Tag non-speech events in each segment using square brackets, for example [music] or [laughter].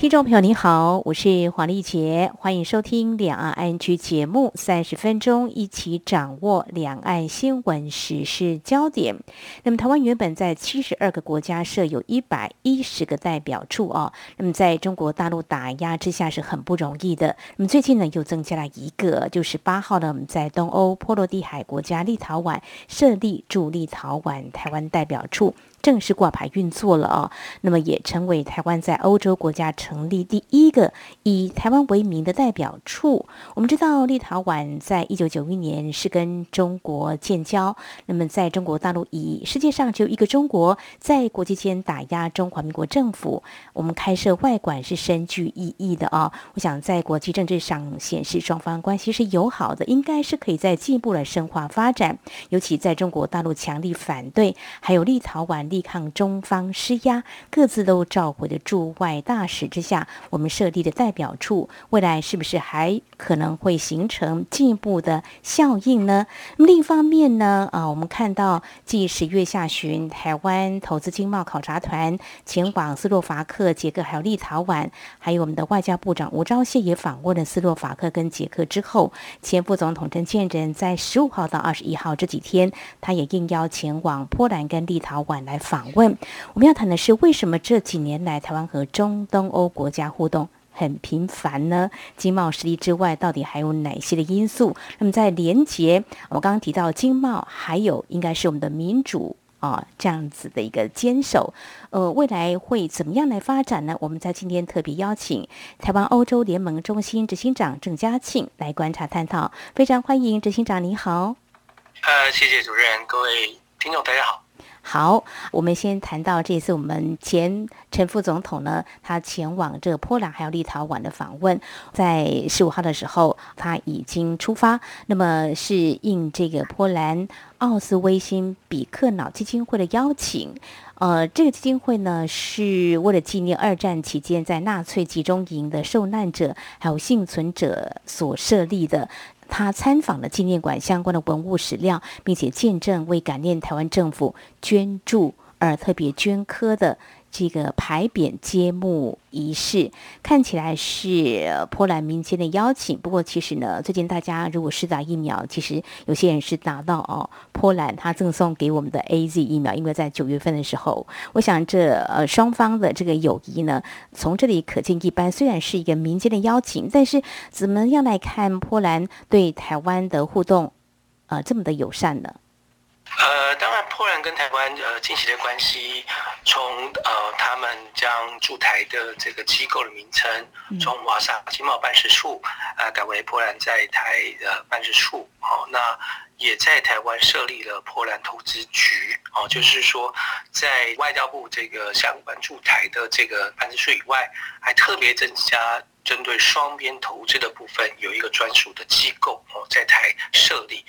听众朋友您好，我是黄丽杰，欢迎收听两岸 ING 节目，三十分钟一起掌握两岸新闻时事焦点。那么台湾原本在七十二个国家设有一百一十个代表处哦，那么在中国大陆打压之下是很不容易的。那么最近呢又增加了一个，就是八号呢我们在东欧波罗的海国家立陶宛设立驻立陶宛台湾代表处。正式挂牌运作了啊，那么也成为台湾在欧洲国家成立第一个以台湾为名的代表处。我们知道，立陶宛在一九九一年是跟中国建交，那么在中国大陆以世界上只有一个中国，在国际间打压中华民国政府，我们开设外馆是深具意义的啊。我想在国际政治上显示双方关系是友好的，应该是可以再进一步的深化发展。尤其在中国大陆强力反对，还有立陶宛。力抗中方施压，各自都召回的驻外大使之下，我们设立的代表处，未来是不是还可能会形成进一步的效应呢？那么另一方面呢，啊，我们看到，继十月下旬台湾投资经贸考察团前往斯洛伐克、捷克还有立陶宛，还有我们的外交部长吴钊燮也访问了斯洛伐克跟捷克之后，前副总统陈建仁在十五号到二十一号这几天，他也应邀前往波兰跟立陶宛来。访问，我们要谈的是为什么这几年来台湾和中东欧国家互动很频繁呢？经贸实力之外，到底还有哪些的因素？那么在连结，我刚刚提到经贸，还有应该是我们的民主啊这样子的一个坚守，呃，未来会怎么样来发展呢？我们在今天特别邀请台湾欧洲联盟中心执行长郑嘉庆来观察探讨，非常欢迎执行长，你好。呃，谢谢主任，各位听众，大家好。好，我们先谈到这次我们前陈副总统呢，他前往这个波兰还有立陶宛的访问，在十五号的时候他已经出发，那么是应这个波兰奥斯威辛比克瑙基金会的邀请，呃，这个基金会呢是为了纪念二战期间在纳粹集中营的受难者还有幸存者所设立的。他参访了纪念馆相关的文物史料，并且见证为感念台湾政府捐助而特别捐科的这个牌匾揭幕仪式，看起来是波兰民间的邀请。不过，其实呢，最近大家如果是打疫苗，其实有些人是打到哦，波兰他赠送给我们的 AZ 疫苗，因为在九月份的时候，我想这呃双方的这个友谊呢，从这里可见一斑。虽然是一个民间的邀请，但是怎么样来看波兰对台湾的互动，呃，这么的友善呢？呃，当然，波兰跟台湾呃近期的关系，从呃他们将驻台的这个机构的名称从瓦萨经贸办事处啊、呃、改为波兰在台的办事处，哦，那也在台湾设立了波兰投资局，哦，就是说在外交部这个相关驻台的这个办事处以外，还特别增加。针对双边投资的部分，有一个专属的机构哦，在台设立。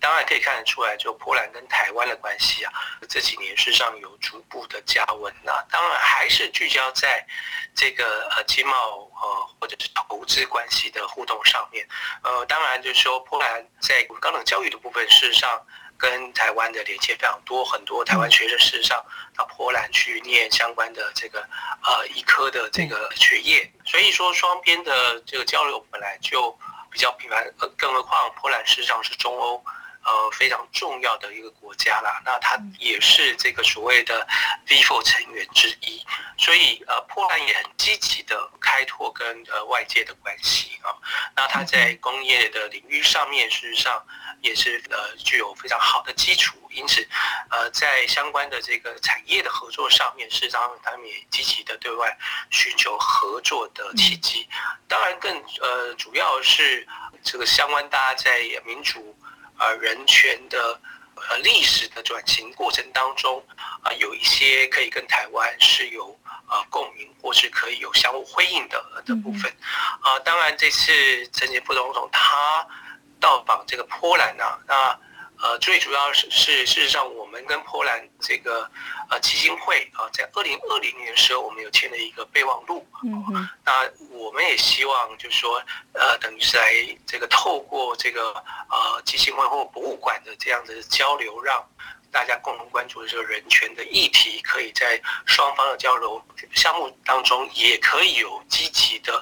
当然可以看得出来，就波兰跟台湾的关系啊，这几年事实上有逐步的加温。呐当然还是聚焦在这个呃经贸呃或者是投资关系的互动上面。呃，当然就是说，波兰在高等教育的部分，事实上。跟台湾的连接非常多，很多台湾学生事实上到波兰去念相关的这个呃医科的这个学业，所以说双边的这个交流本来就比较频繁，更何况波兰事实上是中欧。呃，非常重要的一个国家啦，那它也是这个所谓的 V4 成员之一，所以呃，波兰也很积极的开拓跟呃外界的关系啊。那它在工业的领域上面，事实上也是呃具有非常好的基础，因此呃，在相关的这个产业的合作上面，事实上他们也积极的对外寻求合作的契机。当然更呃主要是这个相关大家在民主。呃，人权的呃历史的转型过程当中，啊、呃，有一些可以跟台湾是有呃共鸣，或是可以有相互辉映的的部分。啊、呃，当然这次陈杰副总统他到访这个波兰呢、啊，那呃，最主要是是事实上，我们跟波兰这个呃基金会啊，在二零二零年的时候，我们有签了一个备忘录。嗯，那我们也希望就是说，呃，等于是来这个透过这个呃基金会或博物馆的这样的交流，让大家共同关注的这个人权的议题，可以在双方的交流项目当中，也可以有积极的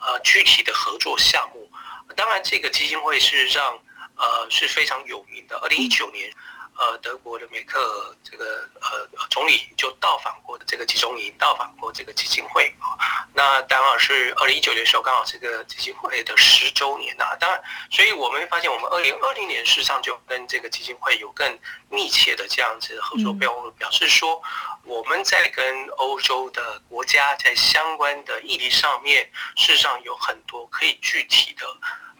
呃具体的合作项目。当然，这个基金会是让。呃，是非常有名的。二零一九年，呃，德国的梅克尔这个呃总理就到访过的这个集中营，到访过这个基金会啊。那刚好是二零一九年的时候，刚好这个基金会的十周年呐。当然，所以我们会发现，我们二零二零年事实上就跟这个基金会有更密切的这样子的合作，表表示说我们在跟欧洲的国家在相关的议题上面，事实上有很多可以具体的。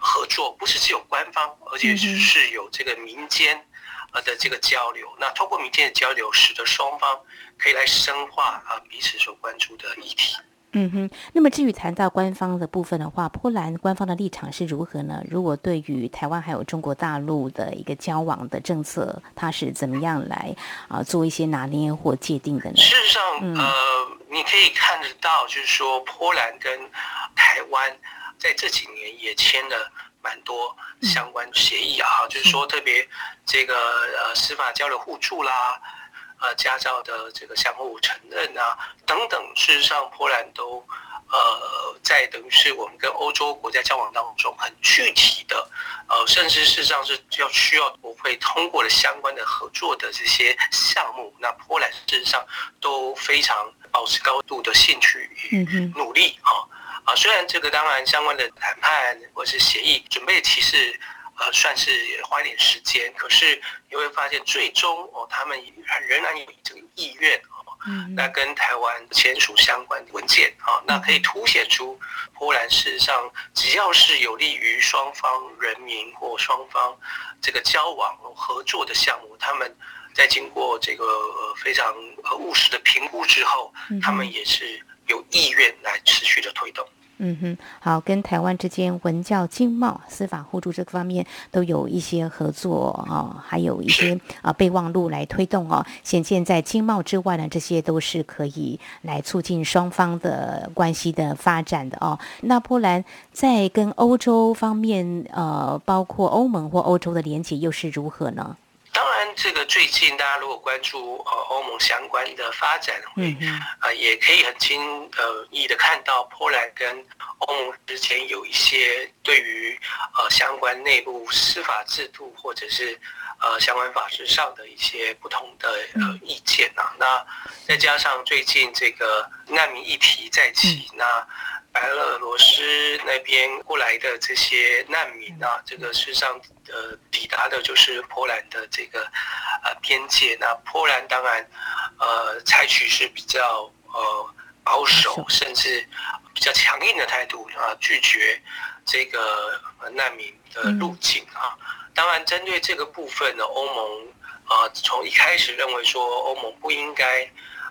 合作不是只有官方，而且是是有这个民间呃的这个交流。那通过民间的交流，使得双方可以来深化啊彼此所关注的议题。嗯哼。那么至于谈到官方的部分的话，波兰官方的立场是如何呢？如果对于台湾还有中国大陆的一个交往的政策，它是怎么样来啊做一些拿捏或界定的呢？事实上，嗯、呃，你可以看得到，就是说波兰跟台湾。在这几年也签了蛮多相关协议啊，就是说特别这个呃司法交流互助啦，呃驾照的这个相互承认啊等等，事实上波兰都呃在等于是我们跟欧洲国家交往当中很具体的呃，甚至事实上是要需要国会通过的相关的合作的这些项目，那波兰事实上都非常保持高度的兴趣与努力啊。啊，虽然这个当然相关的谈判或是协议准备其实呃算是也花一点时间，可是你会发现最终哦，他们仍然有这个意愿哦，那跟台湾签署相关文件啊，那可以凸显出波兰事实上只要是有利于双方人民或双方这个交往合作的项目，他们在经过这个非常务实的评估之后，他们也是。有意愿来持续的推动。嗯哼，好，跟台湾之间文教、经贸、司法互助这个方面都有一些合作啊，还有一些 [laughs] 啊备忘录来推动哦。显见在经贸之外呢，这些都是可以来促进双方的关系的发展的哦。那波兰在跟欧洲方面，呃，包括欧盟或欧洲的连结又是如何呢？当然，这个最近大家如果关注呃欧盟相关的发展，会啊也可以很轻呃易的看到波兰跟欧盟之间有一些对于呃相关内部司法制度或者是呃相关法制上的一些不同的呃意见啊。那再加上最近这个难民议题再起，那。白俄罗斯那边过来的这些难民啊，这个事实上呃抵达的就是波兰的这个呃边界。那波兰当然呃采取是比较呃保守，甚至比较强硬的态度啊，拒绝这个难民的入境啊。当然针对这个部分呢，欧盟啊从一开始认为说欧盟不应该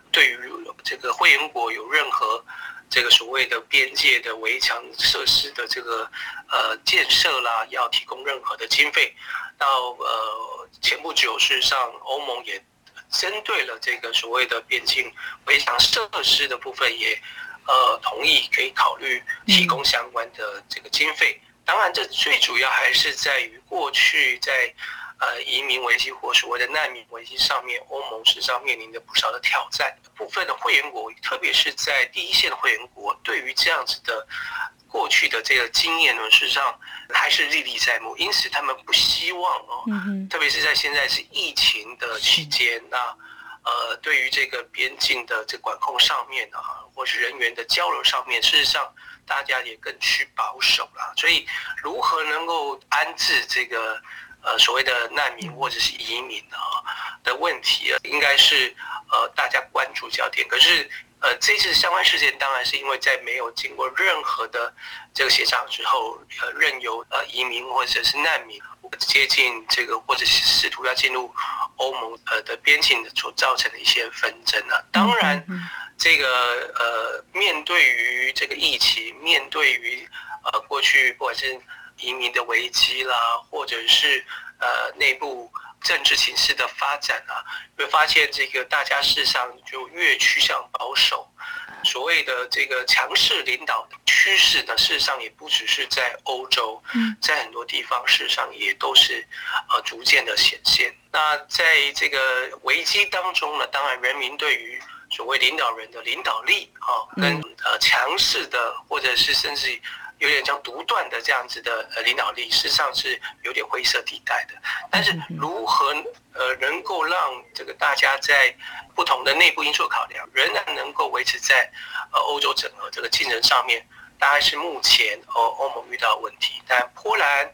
对于这个会员国有任何。这个所谓的边界的围墙设施的这个呃建设啦，要提供任何的经费。到呃前不久，事实上欧盟也针对了这个所谓的边境围墙设施的部分，也呃同意可以考虑提供相关的这个经费。当然，这最主要还是在于过去在。呃，移民危机或所谓的难民危机上面，欧盟实际上面临着不少的挑战。部分的会员国，特别是在第一线的会员国，对于这样子的过去的这个经验呢，事实上还是历历在目。因此，他们不希望哦，特别是在现在是疫情的期间，那呃，对于这个边境的这管控上面啊，或是人员的交流上面，事实上大家也更趋保守了。所以，如何能够安置这个？呃，所谓的难民或者是移民啊的问题啊，应该是呃大家关注焦点。可是呃，这次相关事件当然是因为在没有经过任何的这个协商之后，呃，任由呃移民或者是难民接近这个，或者是试图要进入欧盟呃的边境所造成的一些纷争啊。当然，这个呃面对于这个疫情，面对于呃过去不管是移民的危机啦，或者是呃内部政治形势的发展啊，会发现这个大家事实上就越趋向保守。所谓的这个强势领导的趋势呢，事实上也不只是在欧洲，在很多地方事实上也都是呃逐渐的显现。那在这个危机当中呢，当然人民对于所谓领导人的领导力啊，跟呃强势的或者是甚至。有点像独断的这样子的呃领导力，事实上是有点灰色地带的。但是如何呃能够让这个大家在不同的内部因素考量，仍然能够维持在呃欧洲整合这个竞争上面，大概是目前欧欧盟遇到的问题。但波兰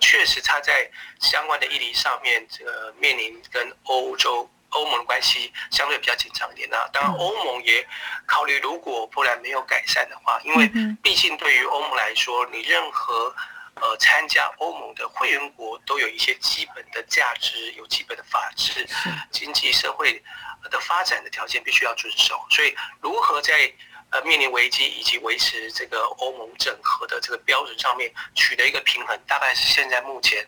确实它在相关的议题上面，这个面临跟欧洲。欧盟的关系相对比较紧张一点，那当然欧盟也考虑，如果波兰没有改善的话，因为毕竟对于欧盟来说，你任何呃参加欧盟的会员国都有一些基本的价值，有基本的法治、经济社会的发展的条件必须要遵守，所以如何在呃面临危机以及维持这个欧盟整合的这个标准上面取得一个平衡，大概是现在目前。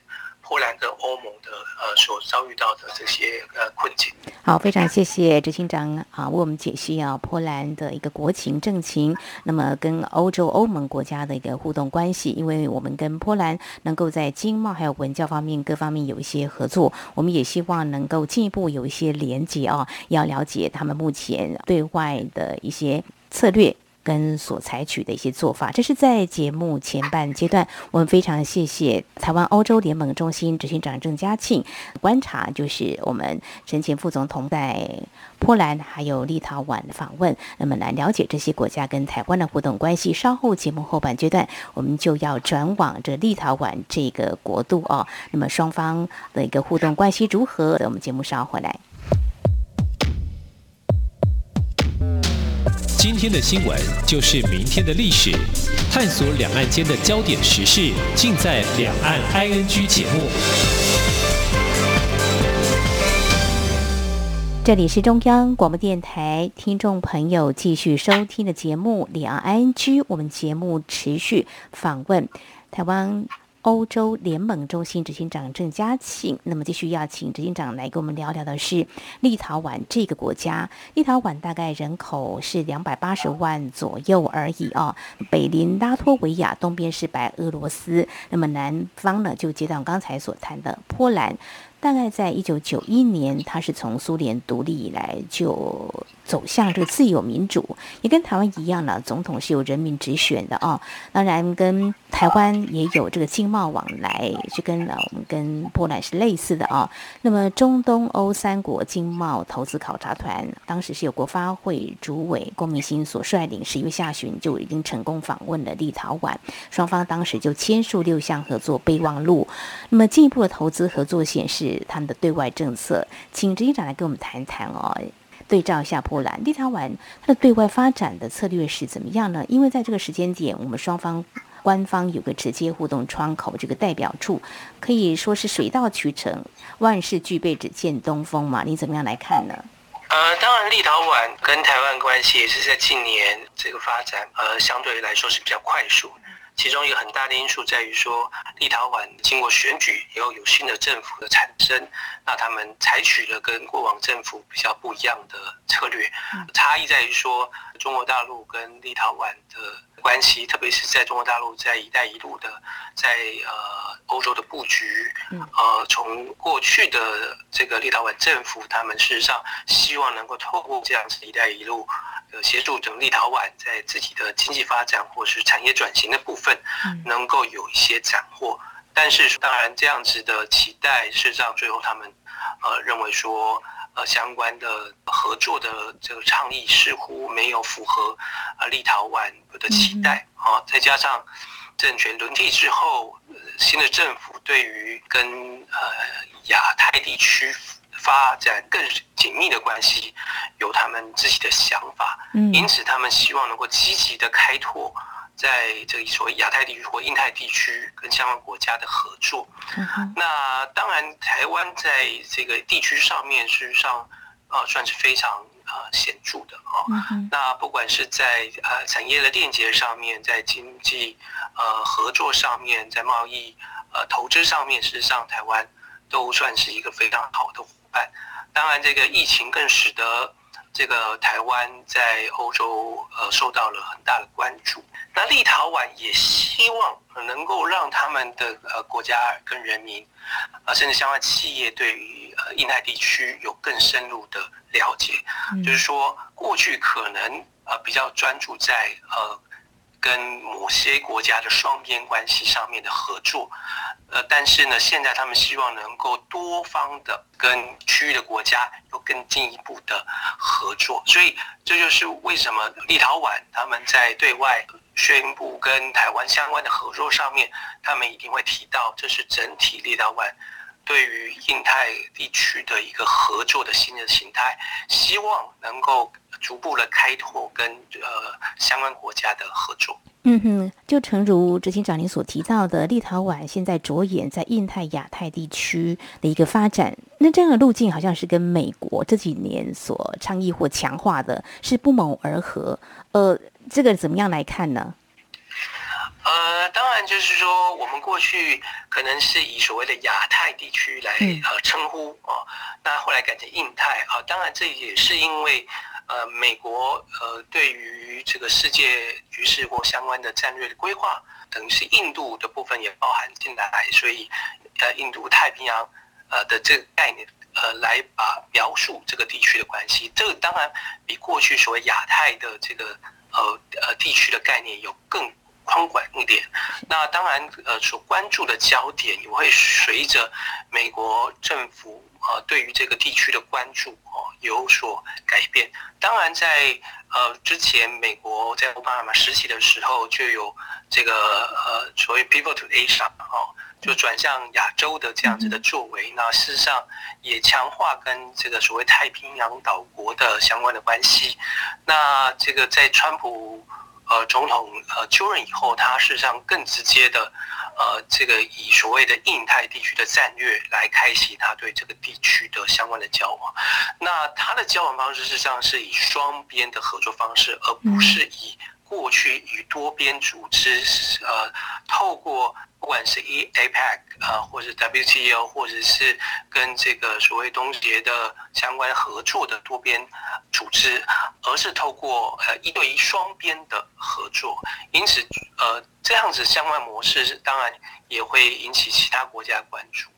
波兰跟欧盟的呃所遭遇到的这些呃困境。好，非常谢谢执行长啊，为我们解析啊波兰的一个国情政情，那么跟欧洲欧盟国家的一个互动关系，因为我们跟波兰能够在经贸还有文教方面各方面有一些合作，我们也希望能够进一步有一些连接啊，要了解他们目前对外的一些策略。跟所采取的一些做法，这是在节目前半阶段，我们非常谢谢台湾欧洲联盟中心执行长郑嘉庆观察，就是我们陈前副总统在波兰还有立陶宛访问，那么来了解这些国家跟台湾的互动关系。稍后节目后半阶段，我们就要转往这立陶宛这个国度哦，那么双方的一个互动关系如何？我们节目稍后回来。今天的新闻就是明天的历史，探索两岸间的焦点时事，尽在《两岸 ING》节目。这里是中央广播电台听众朋友继续收听的节目《两岸 ING》，我们节目持续访问台湾。欧洲联盟中心执行长郑嘉庆，那么继续要请执行长来跟我们聊聊的是立陶宛这个国家。立陶宛大概人口是两百八十万左右而已啊，北邻拉脱维亚，东边是白俄罗斯，那么南方呢就接到刚才所谈的波兰。大概在一九九一年，它是从苏联独立以来就走向这个自由民主，也跟台湾一样呢，总统是由人民直选的哦。当然，跟台湾也有这个经贸往来，就跟了我们跟波兰是类似的哦。那么，中东欧三国经贸投资考察团当时是由国发会主委郭明星所率领，十一月下旬就已经成功访问了立陶宛，双方当时就签署六项合作备忘录。那么，进一步的投资合作显示。他们的对外政策，请执行长来跟我们谈谈哦。对照一下波兰、立陶宛，它的对外发展的策略是怎么样呢？因为在这个时间点，我们双方官方有个直接互动窗口，这个代表处可以说是水到渠成，万事俱备，只欠东风嘛。你怎么样来看呢？呃，当然，立陶宛跟台湾关系也是在近年这个发展，呃，相对来说是比较快速。其中一个很大的因素在于说，立陶宛经过选举以后有新的政府的产生，那他们采取了跟过往政府比较不一样的策略，差异在于说，中国大陆跟立陶宛的关系，特别是在中国大陆在“一带一路”的在呃欧洲的布局，呃，从过去的这个立陶宛政府，他们事实上希望能够透过这样子“一带一路”。呃协助整立陶宛在自己的经济发展或是产业转型的部分，能够有一些斩获。但是，当然这样子的期待，事实上最后他们呃认为说，呃相关的合作的这个倡议似乎没有符合呃立陶宛的期待啊。再加上政权轮替之后，新的政府对于跟呃亚太地区。发展更紧密的关系，有他们自己的想法，因此他们希望能够积极的开拓在这个所谓亚太地区或印太地区跟相关国家的合作。那当然，台湾在这个地区上面，事实上啊，算是非常啊显著的啊。那不管是在呃产业的链接上面，在经济呃合作上面，在贸易呃投资上面，事实上台湾。都算是一个非常好的伙伴。当然，这个疫情更使得这个台湾在欧洲呃受到了很大的关注。那立陶宛也希望能够让他们的呃国家跟人民，啊甚至相关企业对于呃印太地区有更深入的了解。就是说，过去可能呃比较专注在呃跟某些国家的双边关系上面的合作，呃但是呢，现在他们希望能够多方的跟区域的国家有更进一步的合作。所以这就是为什么立陶宛他们在对外。宣布跟台湾相关的合作上面，他们一定会提到，这是整体立陶宛对于印太地区的一个合作的新的形态，希望能够逐步的开拓跟呃相关国家的合作。嗯哼，就诚如执行长您所提到的，立陶宛现在着眼在印太、亚太地区的一个发展，那这样的路径好像是跟美国这几年所倡议或强化的是不谋而合。呃。这个怎么样来看呢？呃，当然就是说，我们过去可能是以所谓的亚太地区来呃称呼啊、哦，那后来改成印太啊、哦。当然，这也是因为呃，美国呃对于这个世界局势或相关的战略的规划，等于是印度的部分也包含进来，所以呃，印度太平洋呃的这个概念呃来把描述这个地区的关系，这个当然比过去所谓亚太的这个。呃呃，地区的概念有更宽广一点。那当然，呃，所关注的焦点也会随着美国政府呃对于这个地区的关注哦有所改变。当然在，呃之前，美国在奥巴马时期的时候就有这个呃所谓 People to Asia” 哦，就转向亚洲的这样子的作为。那事实上也强化跟这个所谓太平洋岛国的相关的关系。那这个在川普呃总统呃就任以后，他事实上更直接的呃这个以所谓的印太地区的战略来开启他对这个地区的相关的交往。那他的交往方式事实上是以双边的合作方式，而不是以过去与多边组织呃透过。不管是 E APEC 啊，或者 WTO，或者是跟这个所谓东协的相关合作的多边组织，而是透过呃一对一双边的合作。因此，呃，这样子相关模式当然也会引起其他国家关注，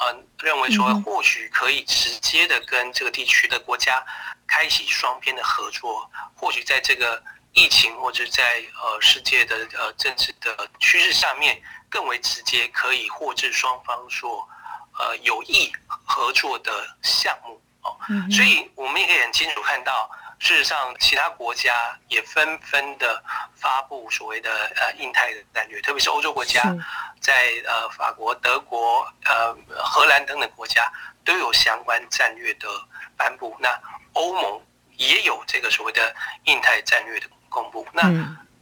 呃，认为说或许可以直接的跟这个地区的国家开启双边的合作，或许在这个疫情或者在呃世界的呃政治的趋势下面。更为直接，可以获致双方所，呃，有意合作的项目哦。所以，我们也可以很清楚看到，事实上，其他国家也纷纷的发布所谓的呃印太的战略，特别是欧洲国家，在呃法国、德国、呃荷兰等等国家都有相关战略的颁布。那欧盟也有这个所谓的印太战略的公布。那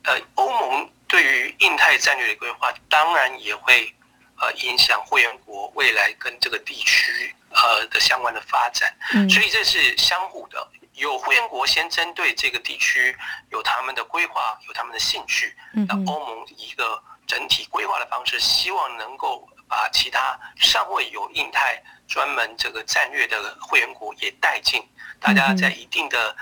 呃，欧盟。对于印太战略的规划，当然也会呃影响会员国未来跟这个地区呃的相关的发展，所以这是相互的。有会员国先针对这个地区有他们的规划，有他们的兴趣，那欧盟以一个整体规划的方式，希望能够把其他尚未有印太专门这个战略的会员国也带进，大家在一定的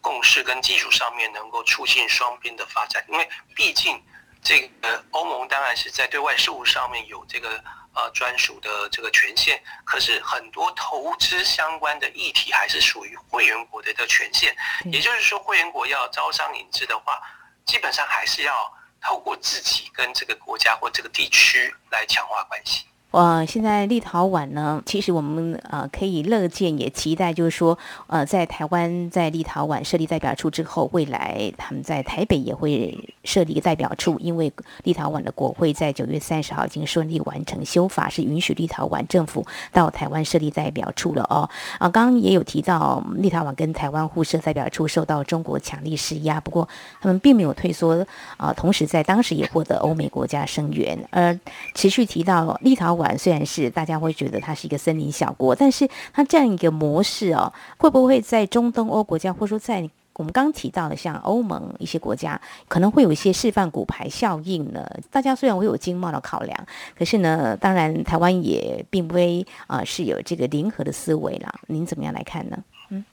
共识跟技术上面，能够促进双边的发展，因为毕竟。这个欧盟当然是在对外事务上面有这个呃专属的这个权限，可是很多投资相关的议题还是属于会员国的一个权限。也就是说，会员国要招商引资的话，基本上还是要透过自己跟这个国家或这个地区来强化关系。呃，现在立陶宛呢，其实我们呃可以乐见也期待，就是说，呃，在台湾在立陶宛设立代表处之后，未来他们在台北也会设立一个代表处，因为立陶宛的国会在九月三十号已经顺利完成修法，是允许立陶宛政府到台湾设立代表处了哦。啊，刚刚也有提到，立陶宛跟台湾互设代表处受到中国强力施压，不过他们并没有退缩啊，同时在当时也获得欧美国家声援，而持续提到立陶宛。虽然是大家会觉得它是一个森林小国，但是它这样一个模式哦，会不会在中东欧国家，或者说在我们刚提到的，像欧盟一些国家可能会有一些示范骨牌效应呢。大家虽然会有经贸的考量，可是呢，当然台湾也并非啊、呃、是有这个零和的思维啦。您怎么样来看呢？嗯，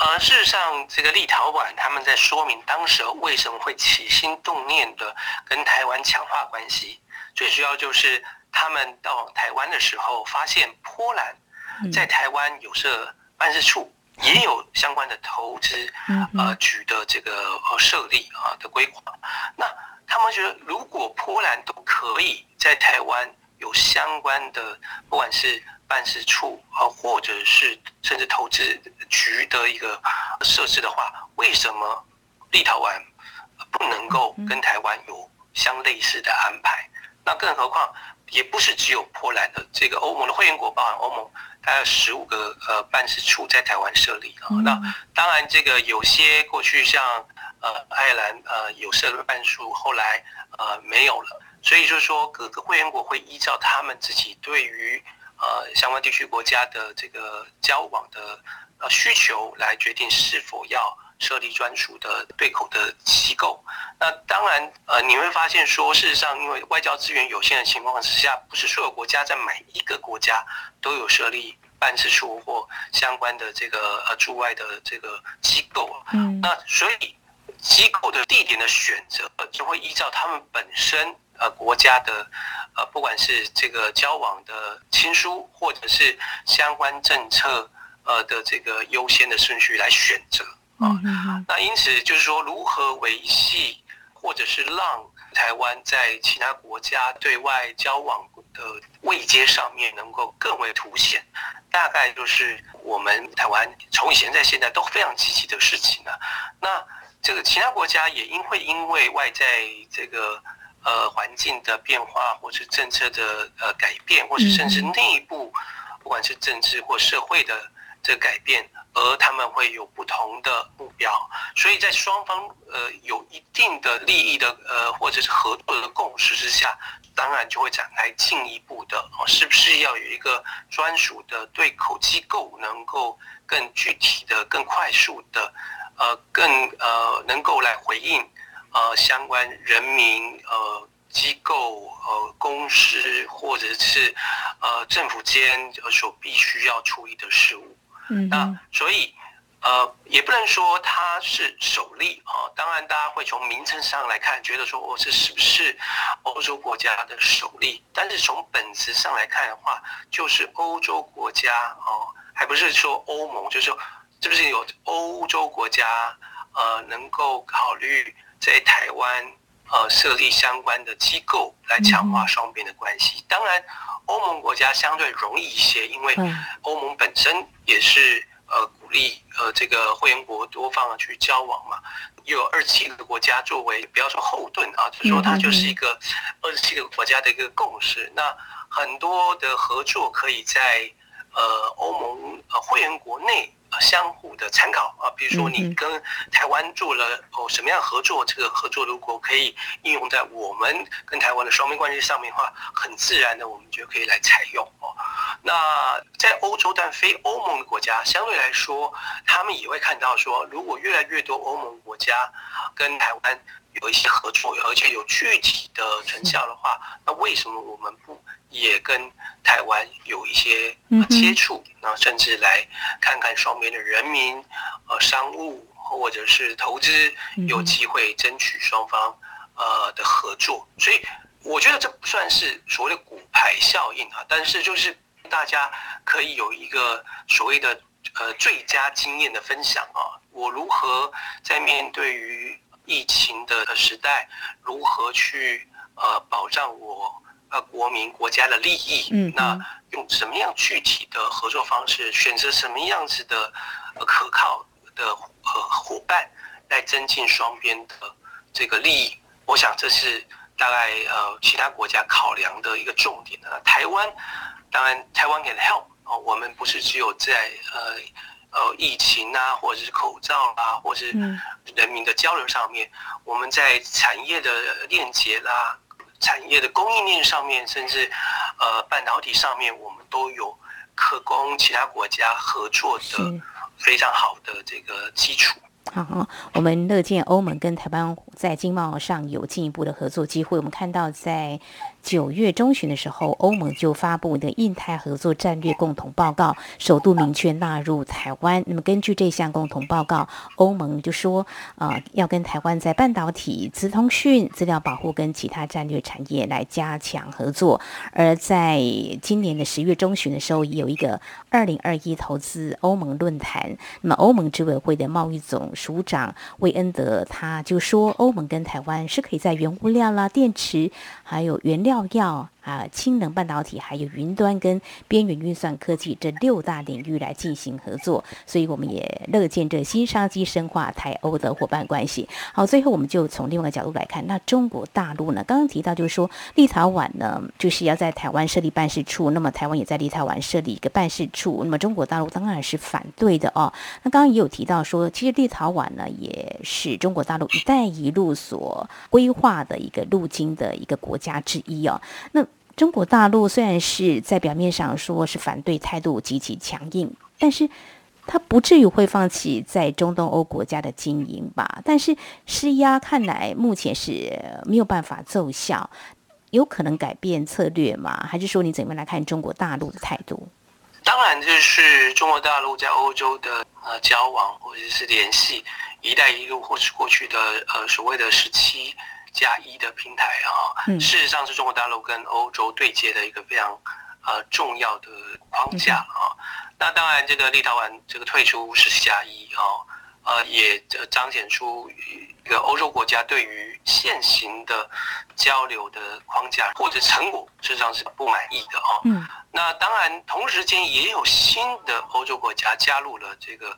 呃，事实上，这个立陶宛他们在说明当时为什么会起心动念的跟台湾强化关系，最主要就是他们到台湾的时候发现波兰在台湾有设办事处。也有相关的投资，呃，局的这个呃设立啊的规划。那他们觉得，如果波兰都可以在台湾有相关的，不管是办事处啊，或者是甚至投资局的一个设置的话，为什么立陶宛不能够跟台湾有相类似的安排？那更何况，也不是只有波兰的这个欧盟的会员国，包含欧盟。它有十五个呃办事处在台湾设立啊，那当然这个有些过去像呃爱尔兰呃有设立办事处，后来呃没有了，所以就是说各个会员国会依照他们自己对于呃相关地区国家的这个交往的呃需求来决定是否要设立专属的对口的机构。那当然呃你会发现说事实上因为外交资源有限的情况之下，不是所有国家在每一个国家都有设立。办事处或相关的这个呃驻外的这个机构，嗯，那所以机构的地点的选择就会依照他们本身呃国家的呃不管是这个交往的亲疏或者是相关政策呃的这个优先的顺序来选择啊，那因此就是说如何维系或者是让台湾在其他国家对外交往的位阶上面能够更为凸显。大概就是我们台湾从以前在现在都非常积极的事情了。那这个其他国家也因会因为外在这个呃环境的变化，或是政策的呃改变，或是甚至内部不管是政治或社会的这个改变，而他们会有不同的目标。所以在双方呃有一定的利益的呃或者是合作的共识之下。当然就会展开进一步的哦，是不是要有一个专属的对口机构，能够更具体的、更快速的，呃，更呃，能够来回应呃相关人民呃机构呃公司或者是呃政府间所必须要处理的事务。嗯，那所以。呃，也不能说它是首例啊。当然，大家会从名称上来看，觉得说，哦，这是不是欧洲国家的首例？但是从本质上来看的话，就是欧洲国家哦，还不是说欧盟，就是说，是不是有欧洲国家呃，能够考虑在台湾呃设立相关的机构来强化双边的关系？当然，欧盟国家相对容易一些，因为欧盟本身也是。呃，鼓励呃这个会员国多方去交往嘛，又有二十七个国家作为不要说后盾啊，就是说它就是一个二十七个国家的一个共识。那很多的合作可以在呃欧盟呃会员国内。相互的参考啊，比如说你跟台湾做了哦什么样合作，这个合作如果可以应用在我们跟台湾的双边关系上面的话，很自然的我们就可以来采用哦。那在欧洲但非欧盟的国家，相对来说，他们也会看到说，如果越来越多欧盟国家跟台湾有一些合作，而且有具体的成效的话，那为什么我们不？也跟台湾有一些接触，那甚至来看看双边的人民、呃商务或者是投资，有机会争取双方呃的合作。所以我觉得这不算是所谓的骨牌效应啊，但是就是大家可以有一个所谓的呃最佳经验的分享啊。我如何在面对于疫情的时代，如何去呃保障我。呃，国民国家的利益，嗯，那用什么样具体的合作方式，选择什么样子的可靠的呃伙伴，来增进双边的这个利益？我想这是大概呃其他国家考量的一个重点的。台湾当然，台湾 can help 哦，我们不是只有在呃呃疫情啊，或者是口罩啊，或者是人民的交流上面，我们在产业的链接啦。产业的供应链上面，甚至呃半导体上面，我们都有可供其他国家合作的非常好的这个基础。好，我们乐见欧盟跟台湾在经贸上有进一步的合作机会。我们看到在。九月中旬的时候，欧盟就发布的印太合作战略共同报告，首度明确纳入台湾。那么根据这项共同报告，欧盟就说，呃，要跟台湾在半导体、资通讯、资料保护跟其他战略产业来加强合作。而在今年的十月中旬的时候，也有一个二零二一投资欧盟论坛。那么欧盟执委会的贸易总署长魏恩德他就说，欧盟跟台湾是可以在原物料啦、电池还有原料。要啊，氢能半导体还有云端跟边缘运算科技这六大领域来进行合作，所以我们也乐见这新商机深化台欧的伙伴关系。好，最后我们就从另外一个角度来看，那中国大陆呢？刚刚提到就是说，立陶宛呢就是要在台湾设立办事处，那么台湾也在立陶宛设立一个办事处，那么中国大陆当然是反对的哦。那刚刚也有提到说，其实立陶宛呢也是中国大陆“一带一路”所规划的一个路径的一个国家之一哦。那中国大陆虽然是在表面上说是反对态度极其强硬，但是他不至于会放弃在中东欧国家的经营吧？但是施压看来目前是没有办法奏效，有可能改变策略吗？还是说你怎么来看中国大陆的态度？当然，就是中国大陆在欧洲的呃交往或者是联系“一带一路”或是过去的呃所谓的十七。加一的平台啊，事实上是中国大陆跟欧洲对接的一个非常呃重要的框架啊。那当然，这个立陶宛这个退出是加一啊，呃，也彰显出一个欧洲国家对于现行的交流的框架或者成果，事实上是不满意的啊。嗯。那当然，同时间也有新的欧洲国家加入了这个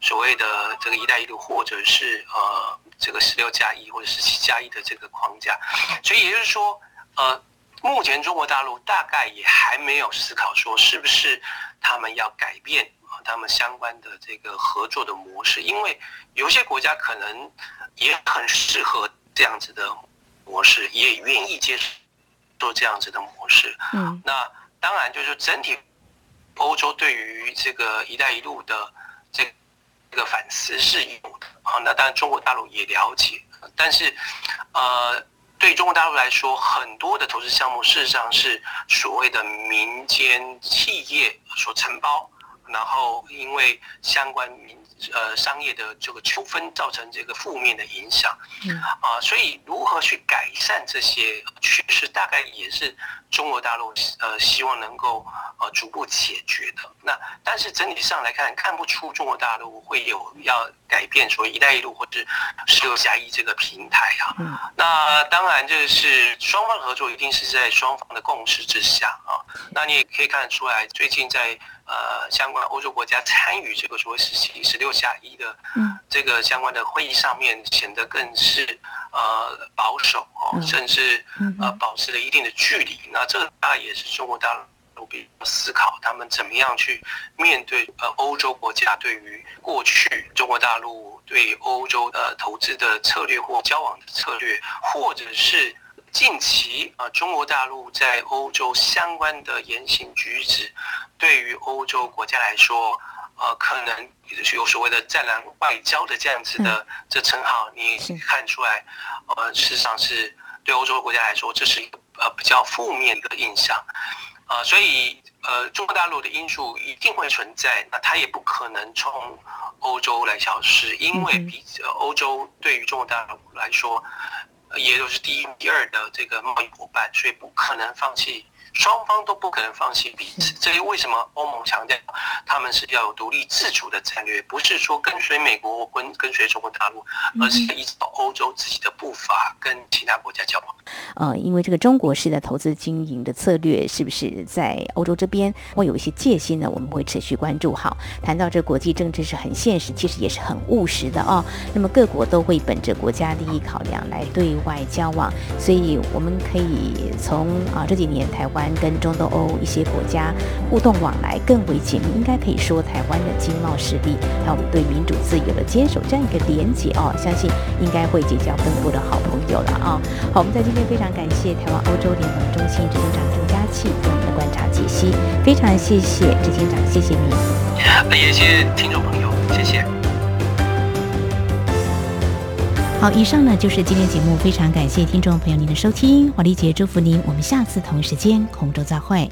所谓的这个“一带一路”或者是呃。这个十六加一或者十七加一的这个框架，所以也就是说，呃，目前中国大陆大概也还没有思考说是不是他们要改变啊他们相关的这个合作的模式，因为有些国家可能也很适合这样子的模式，也愿意接受做这样子的模式。嗯，那当然就是整体欧洲对于这个“一带一路”的这个。这个反思是有的啊，那当然中国大陆也了解，但是，呃，对中国大陆来说，很多的投资项目事实上是所谓的民间企业所承包，然后因为相关民呃商业的这个纠纷造成这个负面的影响，啊，所以如何去改善这些趋势，大概也是中国大陆呃希望能够。呃，逐步解决的那，但是整体上来看，看不出中国大陆会有要改变所谓“一带一路”或者“十六加一”这个平台啊。嗯。那当然，这是双方的合作一定是在双方的共识之下啊。那你也可以看得出来，最近在呃相关欧洲国家参与这个所谓“十七”“十六加一”的这个相关的会议上面，显得更是呃保守哦，甚至呃保持了一定的距离。那这个大概也是中国大陆比。思考他们怎么样去面对呃欧洲国家对于过去中国大陆对欧洲的投资的策略或交往的策略，或者是近期啊中国大陆在欧洲相关的言行举止，对于欧洲国家来说，呃可能有所谓的“战狼外交”的这样子的这称号，你看出来，呃事实上是对欧洲国家来说，这是一个呃比较负面的印象。啊，所以呃，中国大陆的因素一定会存在，那它也不可能从欧洲来消失，因为比欧洲对于中国大陆来说，也都是第一、第二的这个贸易伙伴，所以不可能放弃。双方都不可能放弃彼此，这是为什么欧盟强调他们是要有独立自主的战略，不是说跟随美国跟跟随中国大陆，而是依照欧洲自己的步伐跟其他国家交往。呃，因为这个中国式的投资经营的策略，是不是在欧洲这边会有一些戒心呢？我们会持续关注。好，谈到这国际政治是很现实，其实也是很务实的哦。那么各国都会本着国家利益考量来对外交往，所以我们可以从啊这几年台湾。跟中东欧一些国家互动往来更为紧密，应该可以说台湾的经贸实力，还有我们对民主自由的坚守这样一个连结哦，相信应该会结交更多的好朋友了啊、好，我们在今天非常常感谢台湾欧洲联盟中心执行长郑佳琪对我们的观察解析，非常谢谢执行长，谢谢你，也谢谢听众朋友，谢谢。好，以上呢就是今天节目，非常感谢听众朋友您的收听，华丽姐祝福您，我们下次同一时间空中再会。